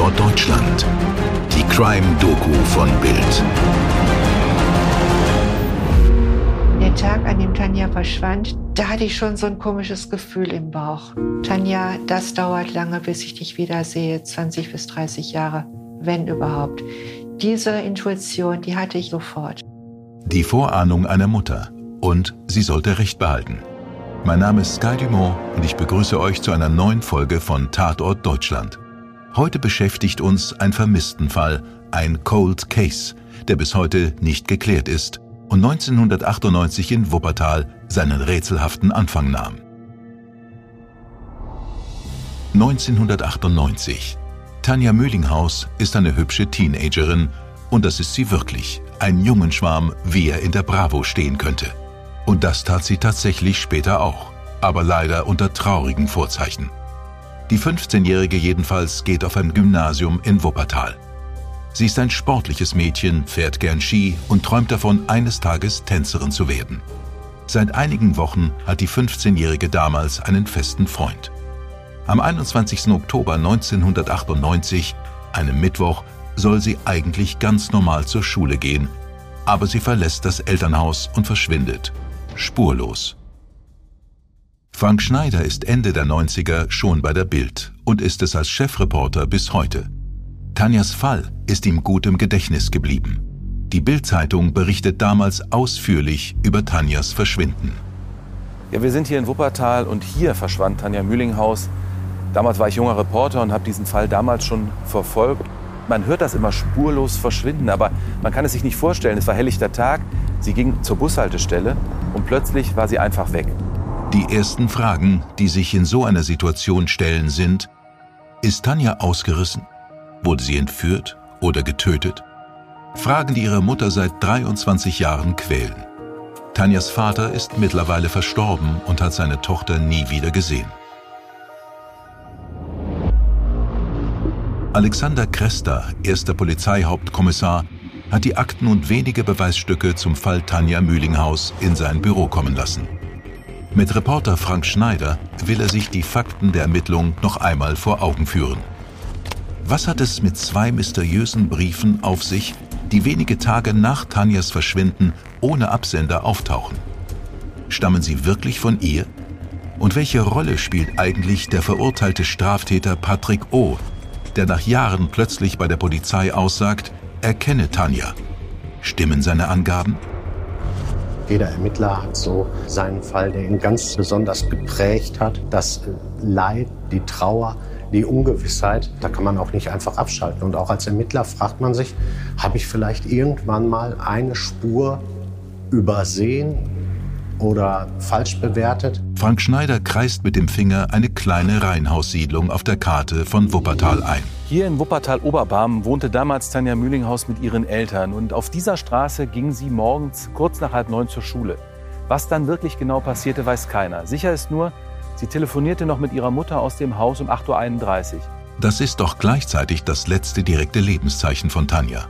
Tatort Deutschland. Die Crime-Doku von Bild. Der Tag, an dem Tanja verschwand, da hatte ich schon so ein komisches Gefühl im Bauch. Tanja, das dauert lange, bis ich dich wiedersehe, 20 bis 30 Jahre, wenn überhaupt. Diese Intuition, die hatte ich sofort. Die Vorahnung einer Mutter. Und sie sollte Recht behalten. Mein Name ist Sky Dumont und ich begrüße euch zu einer neuen Folge von Tatort Deutschland. Heute beschäftigt uns ein Vermisstenfall, ein Cold Case, der bis heute nicht geklärt ist und 1998 in Wuppertal seinen rätselhaften Anfang nahm. 1998. Tanja Möhlinghaus ist eine hübsche Teenagerin und das ist sie wirklich, ein Jungenschwarm, wie er in der Bravo stehen könnte. Und das tat sie tatsächlich später auch, aber leider unter traurigen Vorzeichen. Die 15-Jährige jedenfalls geht auf ein Gymnasium in Wuppertal. Sie ist ein sportliches Mädchen, fährt gern Ski und träumt davon, eines Tages Tänzerin zu werden. Seit einigen Wochen hat die 15-Jährige damals einen festen Freund. Am 21. Oktober 1998, einem Mittwoch, soll sie eigentlich ganz normal zur Schule gehen, aber sie verlässt das Elternhaus und verschwindet. Spurlos. Frank Schneider ist Ende der 90er schon bei der Bild und ist es als Chefreporter bis heute. Tanjas Fall ist ihm gut im Gedächtnis geblieben. Die Bild-Zeitung berichtet damals ausführlich über Tanjas Verschwinden. Ja, wir sind hier in Wuppertal und hier verschwand Tanja Mühlinghaus. Damals war ich junger Reporter und habe diesen Fall damals schon verfolgt. Man hört das immer spurlos verschwinden, aber man kann es sich nicht vorstellen. Es war helllichter Tag, sie ging zur Bushaltestelle und plötzlich war sie einfach weg. Die ersten Fragen, die sich in so einer Situation stellen, sind, ist Tanja ausgerissen? Wurde sie entführt oder getötet? Fragen, die ihre Mutter seit 23 Jahren quälen. Tanjas Vater ist mittlerweile verstorben und hat seine Tochter nie wieder gesehen. Alexander Kresta, erster Polizeihauptkommissar, hat die Akten und wenige Beweisstücke zum Fall Tanja Mühlinghaus in sein Büro kommen lassen. Mit Reporter Frank Schneider will er sich die Fakten der Ermittlung noch einmal vor Augen führen. Was hat es mit zwei mysteriösen Briefen auf sich, die wenige Tage nach Tanjas Verschwinden ohne Absender auftauchen? Stammen sie wirklich von ihr? Und welche Rolle spielt eigentlich der verurteilte Straftäter Patrick O., der nach Jahren plötzlich bei der Polizei aussagt, er kenne Tanja? Stimmen seine Angaben? Jeder Ermittler hat so seinen Fall, der ihn ganz besonders geprägt hat. Das Leid, die Trauer, die Ungewissheit, da kann man auch nicht einfach abschalten. Und auch als Ermittler fragt man sich, habe ich vielleicht irgendwann mal eine Spur übersehen oder falsch bewertet? Frank Schneider kreist mit dem Finger eine kleine Reihenhaussiedlung auf der Karte von Wuppertal ein. Hier in Wuppertal-Oberbarm wohnte damals Tanja Mühlinghaus mit ihren Eltern und auf dieser Straße ging sie morgens kurz nach halb neun zur Schule. Was dann wirklich genau passierte, weiß keiner. Sicher ist nur, Sie telefonierte noch mit ihrer Mutter aus dem Haus um 8.31 Uhr. Das ist doch gleichzeitig das letzte direkte Lebenszeichen von Tanja.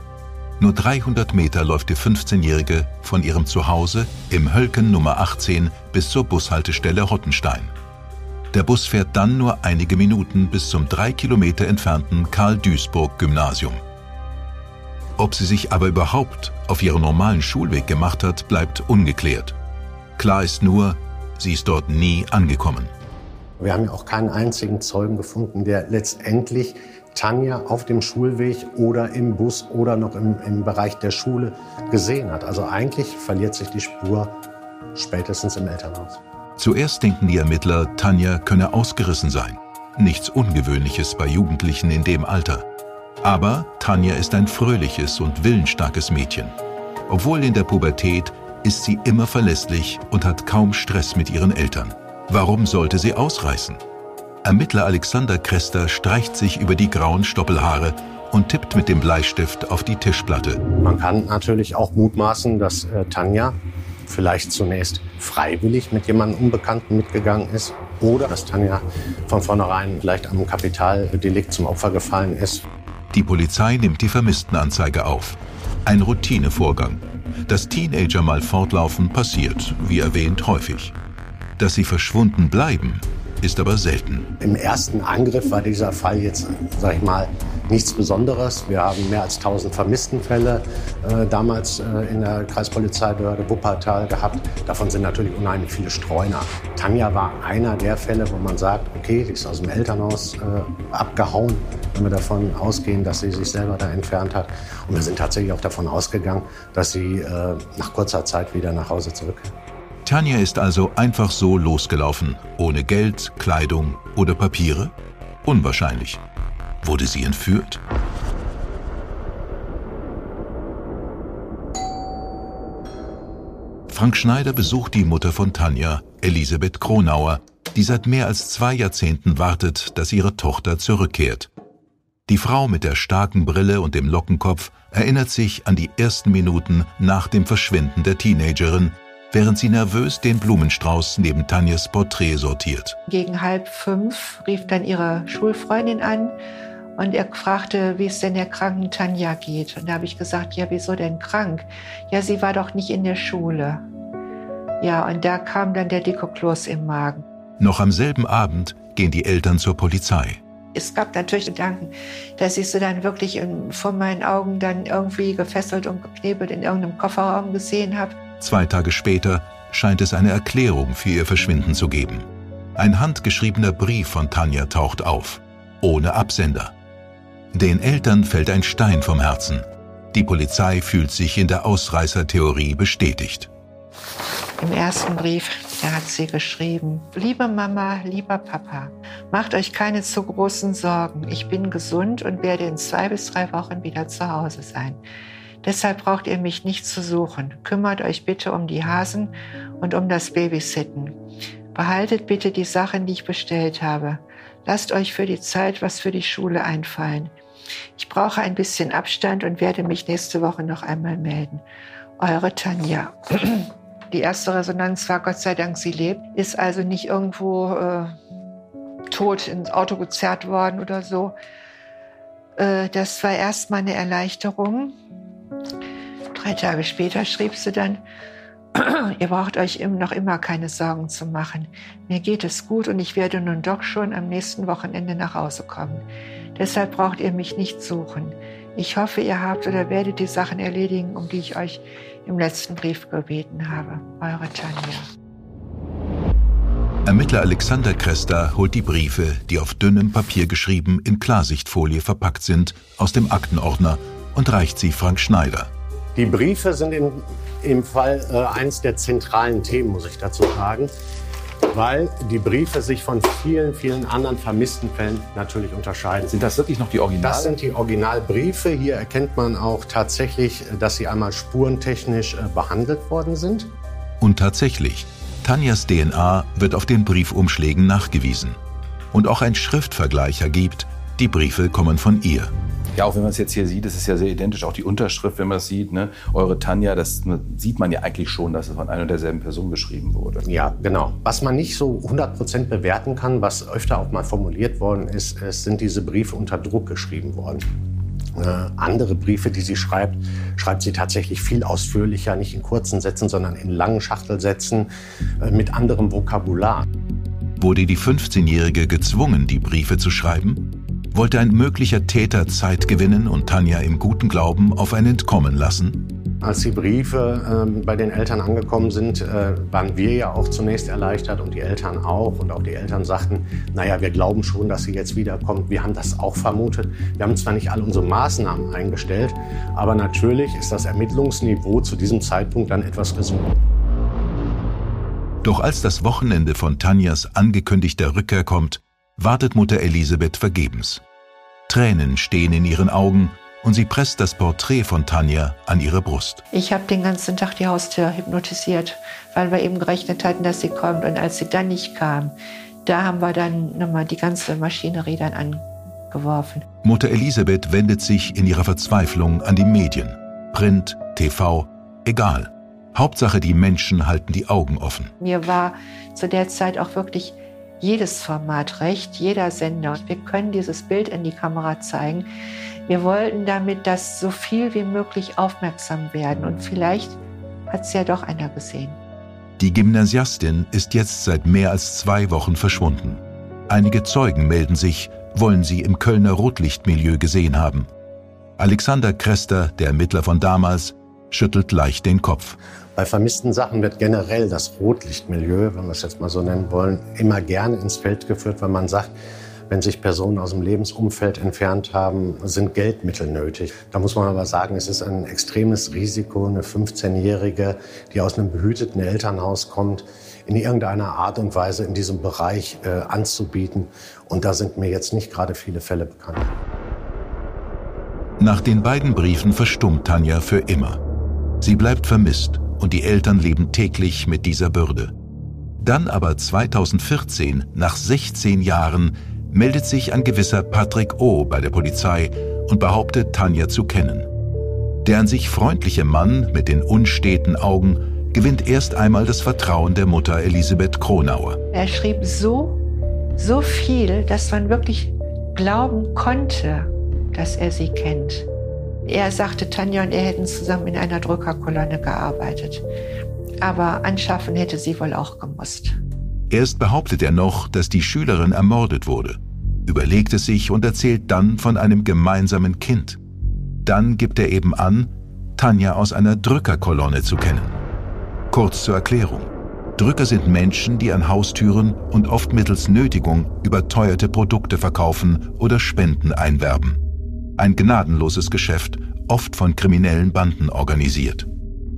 Nur 300 Meter läuft die 15-Jährige von ihrem Zuhause im Hölken Nummer 18 bis zur Bushaltestelle Rottenstein. Der Bus fährt dann nur einige Minuten bis zum drei Kilometer entfernten Karl-Duisburg-Gymnasium. Ob sie sich aber überhaupt auf ihren normalen Schulweg gemacht hat, bleibt ungeklärt. Klar ist nur, sie ist dort nie angekommen. Wir haben ja auch keinen einzigen Zeugen gefunden, der letztendlich Tanja auf dem Schulweg oder im Bus oder noch im, im Bereich der Schule gesehen hat. Also eigentlich verliert sich die Spur spätestens im Elternhaus. Zuerst denken die Ermittler, Tanja könne ausgerissen sein. Nichts Ungewöhnliches bei Jugendlichen in dem Alter. Aber Tanja ist ein fröhliches und willensstarkes Mädchen. Obwohl in der Pubertät ist sie immer verlässlich und hat kaum Stress mit ihren Eltern. Warum sollte sie ausreißen? Ermittler Alexander Krester streicht sich über die grauen Stoppelhaare und tippt mit dem Bleistift auf die Tischplatte. Man kann natürlich auch mutmaßen, dass äh, Tanja vielleicht zunächst freiwillig mit jemandem Unbekannten mitgegangen ist oder dass Tanja von vornherein vielleicht am Kapitaldelikt zum Opfer gefallen ist. Die Polizei nimmt die Vermisstenanzeige auf. Ein Routinevorgang. Dass Teenager mal fortlaufen, passiert, wie erwähnt, häufig. Dass sie verschwunden bleiben, ist aber selten. Im ersten Angriff war dieser Fall jetzt, sag ich mal, nichts Besonderes. Wir haben mehr als 1000 Vermisstenfälle äh, damals äh, in der Kreispolizeibehörde Wuppertal gehabt. Davon sind natürlich unheimlich viele Streuner. Tanja war einer der Fälle, wo man sagt, okay, die ist aus dem Elternhaus äh, abgehauen, wenn wir davon ausgehen, dass sie sich selber da entfernt hat. Und wir sind tatsächlich auch davon ausgegangen, dass sie äh, nach kurzer Zeit wieder nach Hause zurückkehrt. Tanja ist also einfach so losgelaufen, ohne Geld, Kleidung oder Papiere? Unwahrscheinlich. Wurde sie entführt? Frank Schneider besucht die Mutter von Tanja, Elisabeth Kronauer, die seit mehr als zwei Jahrzehnten wartet, dass ihre Tochter zurückkehrt. Die Frau mit der starken Brille und dem Lockenkopf erinnert sich an die ersten Minuten nach dem Verschwinden der Teenagerin, während sie nervös den Blumenstrauß neben Tanjas Porträt sortiert. Gegen halb fünf rief dann ihre Schulfreundin an und er fragte, wie es denn der kranken Tanja geht. Und da habe ich gesagt, ja, wieso denn krank? Ja, sie war doch nicht in der Schule. Ja, und da kam dann der dicke Kloß im Magen. Noch am selben Abend gehen die Eltern zur Polizei. Es gab natürlich Gedanken, dass ich sie dann wirklich in, vor meinen Augen dann irgendwie gefesselt und geknebelt in irgendeinem Kofferraum gesehen habe. Zwei Tage später scheint es eine Erklärung für ihr Verschwinden zu geben. Ein handgeschriebener Brief von Tanja taucht auf, ohne Absender. Den Eltern fällt ein Stein vom Herzen. Die Polizei fühlt sich in der Ausreißertheorie bestätigt. Im ersten Brief, da hat sie geschrieben, liebe Mama, lieber Papa, macht euch keine zu großen Sorgen. Ich bin gesund und werde in zwei bis drei Wochen wieder zu Hause sein. Deshalb braucht ihr mich nicht zu suchen. Kümmert euch bitte um die Hasen und um das Babysitten. Behaltet bitte die Sachen, die ich bestellt habe. Lasst euch für die Zeit was für die Schule einfallen. Ich brauche ein bisschen Abstand und werde mich nächste Woche noch einmal melden. Eure Tanja. Die erste Resonanz war Gott sei Dank, sie lebt, ist also nicht irgendwo äh, tot ins Auto gezerrt worden oder so. Äh, das war erstmal eine Erleichterung. Drei Tage später schrieb sie dann, ihr braucht euch noch immer keine Sorgen zu machen. Mir geht es gut und ich werde nun doch schon am nächsten Wochenende nach Hause kommen. Deshalb braucht ihr mich nicht suchen. Ich hoffe, ihr habt oder werdet die Sachen erledigen, um die ich euch im letzten Brief gebeten habe. Eure Tanja. Ermittler Alexander Kresta holt die Briefe, die auf dünnem Papier geschrieben in Klarsichtfolie verpackt sind, aus dem Aktenordner und reicht sie Frank Schneider. Die Briefe sind in, im Fall äh, eines der zentralen Themen, muss ich dazu sagen weil die Briefe sich von vielen, vielen anderen vermissten Fällen natürlich unterscheiden. Sind das wirklich noch die Original? Das sind die Originalbriefe. Hier erkennt man auch tatsächlich, dass sie einmal spurentechnisch äh, behandelt worden sind. Und tatsächlich, Tanjas DNA wird auf den Briefumschlägen nachgewiesen. Und auch ein Schriftvergleich ergibt, die Briefe kommen von ihr. Ja, auch wenn man es jetzt hier sieht, das ist ja sehr identisch. Auch die Unterschrift, wenn man das sieht, ne? eure Tanja, das sieht man ja eigentlich schon, dass es von einer und derselben Person geschrieben wurde. Ja, genau. Was man nicht so 100% bewerten kann, was öfter auch mal formuliert worden ist, es sind diese Briefe unter Druck geschrieben worden. Äh, andere Briefe, die sie schreibt, schreibt sie tatsächlich viel ausführlicher, nicht in kurzen Sätzen, sondern in langen Schachtelsätzen äh, mit anderem Vokabular. Wurde die 15-Jährige gezwungen, die Briefe zu schreiben? Wollte ein möglicher Täter Zeit gewinnen und Tanja im guten Glauben auf ein Entkommen lassen? Als die Briefe äh, bei den Eltern angekommen sind, äh, waren wir ja auch zunächst erleichtert und die Eltern auch. Und auch die Eltern sagten, naja, wir glauben schon, dass sie jetzt wiederkommt. Wir haben das auch vermutet. Wir haben zwar nicht alle unsere Maßnahmen eingestellt, aber natürlich ist das Ermittlungsniveau zu diesem Zeitpunkt dann etwas gesunken. Doch als das Wochenende von Tanjas angekündigter Rückkehr kommt, wartet Mutter Elisabeth vergebens. Tränen stehen in ihren Augen und sie presst das Porträt von Tanja an ihre Brust. Ich habe den ganzen Tag die Haustür hypnotisiert, weil wir eben gerechnet hatten, dass sie kommt. Und als sie dann nicht kam, da haben wir dann nochmal die ganze Maschinerie dann angeworfen. Mutter Elisabeth wendet sich in ihrer Verzweiflung an die Medien. Print, TV, egal. Hauptsache, die Menschen halten die Augen offen. Mir war zu der Zeit auch wirklich jedes Format recht, jeder Sender. Wir können dieses Bild in die Kamera zeigen. Wir wollten damit, dass so viel wie möglich aufmerksam werden. Und vielleicht hat es ja doch einer gesehen. Die Gymnasiastin ist jetzt seit mehr als zwei Wochen verschwunden. Einige Zeugen melden sich, wollen sie im Kölner Rotlichtmilieu gesehen haben. Alexander Krester, der Ermittler von damals, schüttelt leicht den Kopf. Bei vermissten Sachen wird generell das Rotlichtmilieu, wenn wir es jetzt mal so nennen wollen, immer gerne ins Feld geführt, wenn man sagt, wenn sich Personen aus dem Lebensumfeld entfernt haben, sind Geldmittel nötig. Da muss man aber sagen, es ist ein extremes Risiko, eine 15-Jährige, die aus einem behüteten Elternhaus kommt, in irgendeiner Art und Weise in diesem Bereich äh, anzubieten. Und da sind mir jetzt nicht gerade viele Fälle bekannt. Nach den beiden Briefen verstummt Tanja für immer. Sie bleibt vermisst und die Eltern leben täglich mit dieser Bürde. Dann aber 2014, nach 16 Jahren, meldet sich ein gewisser Patrick O. bei der Polizei und behauptet, Tanja zu kennen. Der an sich freundliche Mann mit den unsteten Augen gewinnt erst einmal das Vertrauen der Mutter Elisabeth Kronauer. Er schrieb so, so viel, dass man wirklich glauben konnte, dass er sie kennt. Er sagte, Tanja und er hätten zusammen in einer Drückerkolonne gearbeitet. Aber anschaffen hätte sie wohl auch gemusst. Erst behauptet er noch, dass die Schülerin ermordet wurde, überlegt es sich und erzählt dann von einem gemeinsamen Kind. Dann gibt er eben an, Tanja aus einer Drückerkolonne zu kennen. Kurz zur Erklärung. Drücker sind Menschen, die an Haustüren und oft mittels Nötigung überteuerte Produkte verkaufen oder Spenden einwerben. Ein gnadenloses Geschäft, oft von kriminellen Banden organisiert.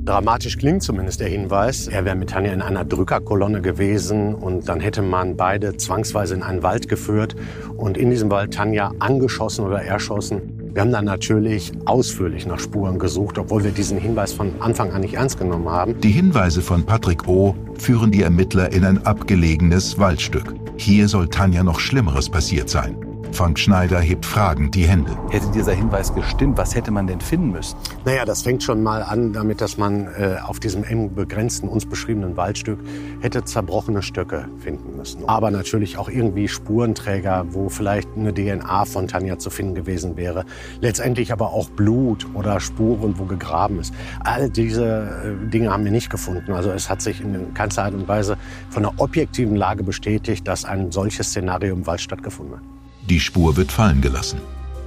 Dramatisch klingt zumindest der Hinweis, er wäre mit Tanja in einer Drückerkolonne gewesen und dann hätte man beide zwangsweise in einen Wald geführt und in diesem Wald Tanja angeschossen oder erschossen. Wir haben dann natürlich ausführlich nach Spuren gesucht, obwohl wir diesen Hinweis von Anfang an nicht ernst genommen haben. Die Hinweise von Patrick O. führen die Ermittler in ein abgelegenes Waldstück. Hier soll Tanja noch Schlimmeres passiert sein. Frank Schneider hebt fragend die Hände. Hätte dieser Hinweis gestimmt, was hätte man denn finden müssen? Naja, das fängt schon mal an damit, dass man äh, auf diesem eng begrenzten, uns beschriebenen Waldstück hätte zerbrochene Stöcke finden müssen. Aber natürlich auch irgendwie Spurenträger, wo vielleicht eine DNA von Tanja zu finden gewesen wäre. Letztendlich aber auch Blut oder Spuren, wo gegraben ist. All diese äh, Dinge haben wir nicht gefunden. Also es hat sich in keinster Art und Weise von der objektiven Lage bestätigt, dass ein solches Szenario im Wald stattgefunden hat. Die Spur wird fallen gelassen.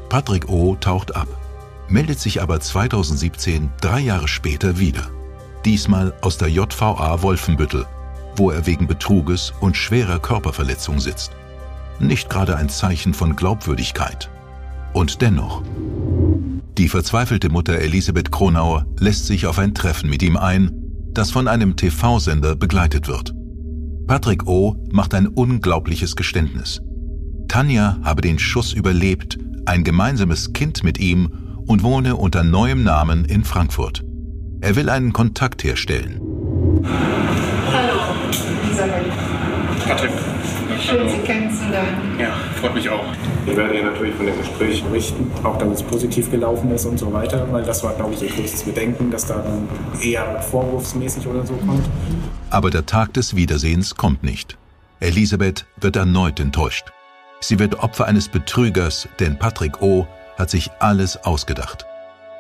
Patrick O. taucht ab, meldet sich aber 2017, drei Jahre später, wieder. Diesmal aus der JVA Wolfenbüttel, wo er wegen Betruges und schwerer Körperverletzung sitzt. Nicht gerade ein Zeichen von Glaubwürdigkeit. Und dennoch. Die verzweifelte Mutter Elisabeth Kronauer lässt sich auf ein Treffen mit ihm ein, das von einem TV-Sender begleitet wird. Patrick O. macht ein unglaubliches Geständnis. Tanja habe den Schuss überlebt, ein gemeinsames Kind mit ihm und wohne unter neuem Namen in Frankfurt. Er will einen Kontakt herstellen. Hallo, Isabel. Patrick. Schön, Sie kennenzulernen. Ja, freut mich auch. Wir werden Ihnen natürlich von dem Gespräch berichten, auch damit es positiv gelaufen ist und so weiter, weil das war, glaube ich, Ihr größtes Bedenken, dass da dann eher vorwurfsmäßig oder so kommt. Aber der Tag des Wiedersehens kommt nicht. Elisabeth wird erneut enttäuscht. Sie wird Opfer eines Betrügers, denn Patrick O. hat sich alles ausgedacht.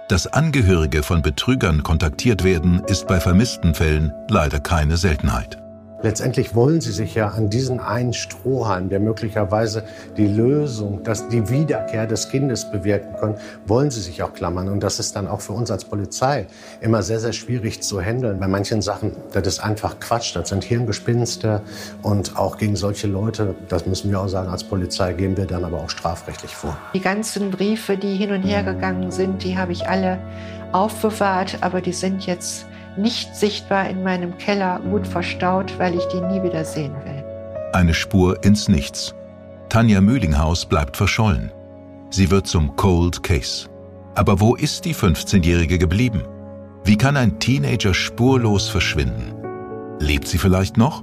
Dass Angehörige von Betrügern kontaktiert werden, ist bei vermissten Fällen leider keine Seltenheit. Letztendlich wollen sie sich ja an diesen einen Strohhalm, der möglicherweise die Lösung, dass die Wiederkehr des Kindes bewirken kann, wollen sie sich auch klammern. Und das ist dann auch für uns als Polizei immer sehr, sehr schwierig zu handeln. Bei manchen Sachen, das ist einfach Quatsch, das sind Hirngespinste. Und auch gegen solche Leute, das müssen wir auch sagen, als Polizei gehen wir dann aber auch strafrechtlich vor. Die ganzen Briefe, die hin und her gegangen sind, die habe ich alle aufbewahrt, aber die sind jetzt nicht sichtbar in meinem Keller gut verstaut, weil ich die nie wieder sehen will. Eine Spur ins Nichts. Tanja Mühlinghaus bleibt verschollen. Sie wird zum Cold Case. Aber wo ist die 15-Jährige geblieben? Wie kann ein Teenager spurlos verschwinden? Lebt sie vielleicht noch?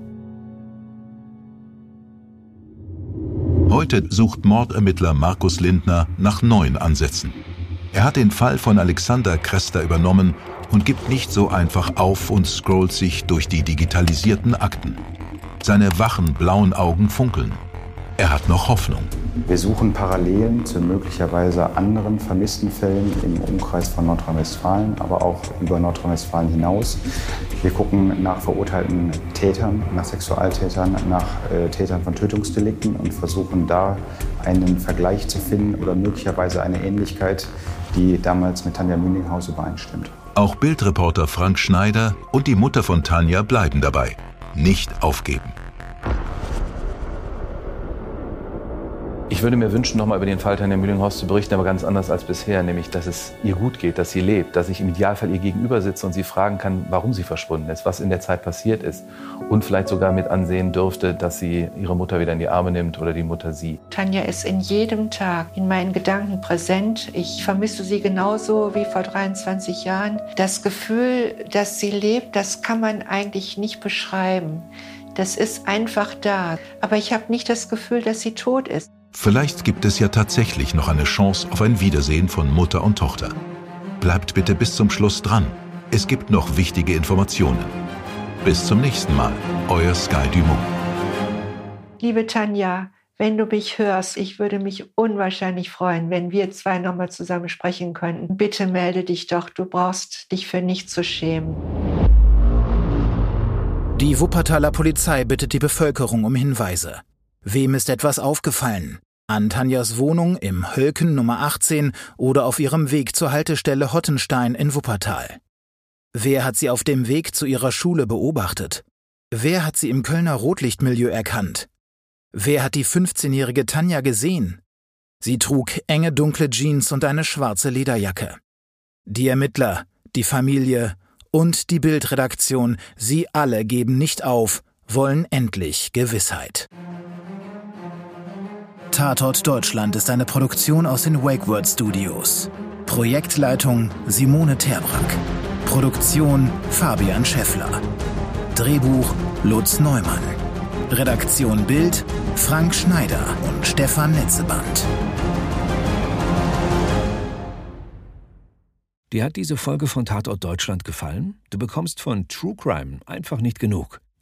Heute sucht Mordermittler Markus Lindner nach neuen Ansätzen. Er hat den Fall von Alexander Krester übernommen und gibt nicht so einfach auf und scrollt sich durch die digitalisierten Akten. Seine wachen blauen Augen funkeln. Er hat noch Hoffnung. Wir suchen Parallelen zu möglicherweise anderen vermissten Fällen im Umkreis von Nordrhein-Westfalen, aber auch über Nordrhein-Westfalen hinaus. Wir gucken nach verurteilten Tätern, nach Sexualtätern, nach äh, Tätern von Tötungsdelikten und versuchen da einen Vergleich zu finden oder möglicherweise eine Ähnlichkeit, die damals mit Tanja Müninghaus übereinstimmt. Auch Bildreporter Frank Schneider und die Mutter von Tanja bleiben dabei. Nicht aufgeben. Ich würde mir wünschen, nochmal über den Fall Tanja Mühlinghorst zu berichten, aber ganz anders als bisher, nämlich, dass es ihr gut geht, dass sie lebt, dass ich im Idealfall ihr gegenüber sitze und sie fragen kann, warum sie verschwunden ist, was in der Zeit passiert ist und vielleicht sogar mit ansehen dürfte, dass sie ihre Mutter wieder in die Arme nimmt oder die Mutter sie. Tanja ist in jedem Tag in meinen Gedanken präsent. Ich vermisse sie genauso wie vor 23 Jahren. Das Gefühl, dass sie lebt, das kann man eigentlich nicht beschreiben. Das ist einfach da. Aber ich habe nicht das Gefühl, dass sie tot ist. Vielleicht gibt es ja tatsächlich noch eine Chance auf ein Wiedersehen von Mutter und Tochter. Bleibt bitte bis zum Schluss dran. Es gibt noch wichtige Informationen. Bis zum nächsten Mal, euer Sky Dumont. Liebe Tanja, wenn du mich hörst, ich würde mich unwahrscheinlich freuen, wenn wir zwei nochmal zusammen sprechen könnten. Bitte melde dich doch, du brauchst dich für nichts zu schämen. Die Wuppertaler Polizei bittet die Bevölkerung um Hinweise. Wem ist etwas aufgefallen? An Tanjas Wohnung im Hölken Nummer 18 oder auf ihrem Weg zur Haltestelle Hottenstein in Wuppertal. Wer hat sie auf dem Weg zu ihrer Schule beobachtet? Wer hat sie im Kölner Rotlichtmilieu erkannt? Wer hat die 15-jährige Tanja gesehen? Sie trug enge dunkle Jeans und eine schwarze Lederjacke. Die Ermittler, die Familie und die Bildredaktion, sie alle geben nicht auf, wollen endlich Gewissheit. Tatort Deutschland ist eine Produktion aus den WakeWord Studios. Projektleitung Simone Terbrack. Produktion Fabian Scheffler. Drehbuch Lutz Neumann. Redaktion Bild Frank Schneider und Stefan Netzeband. Dir hat diese Folge von Tatort Deutschland gefallen? Du bekommst von True Crime einfach nicht genug.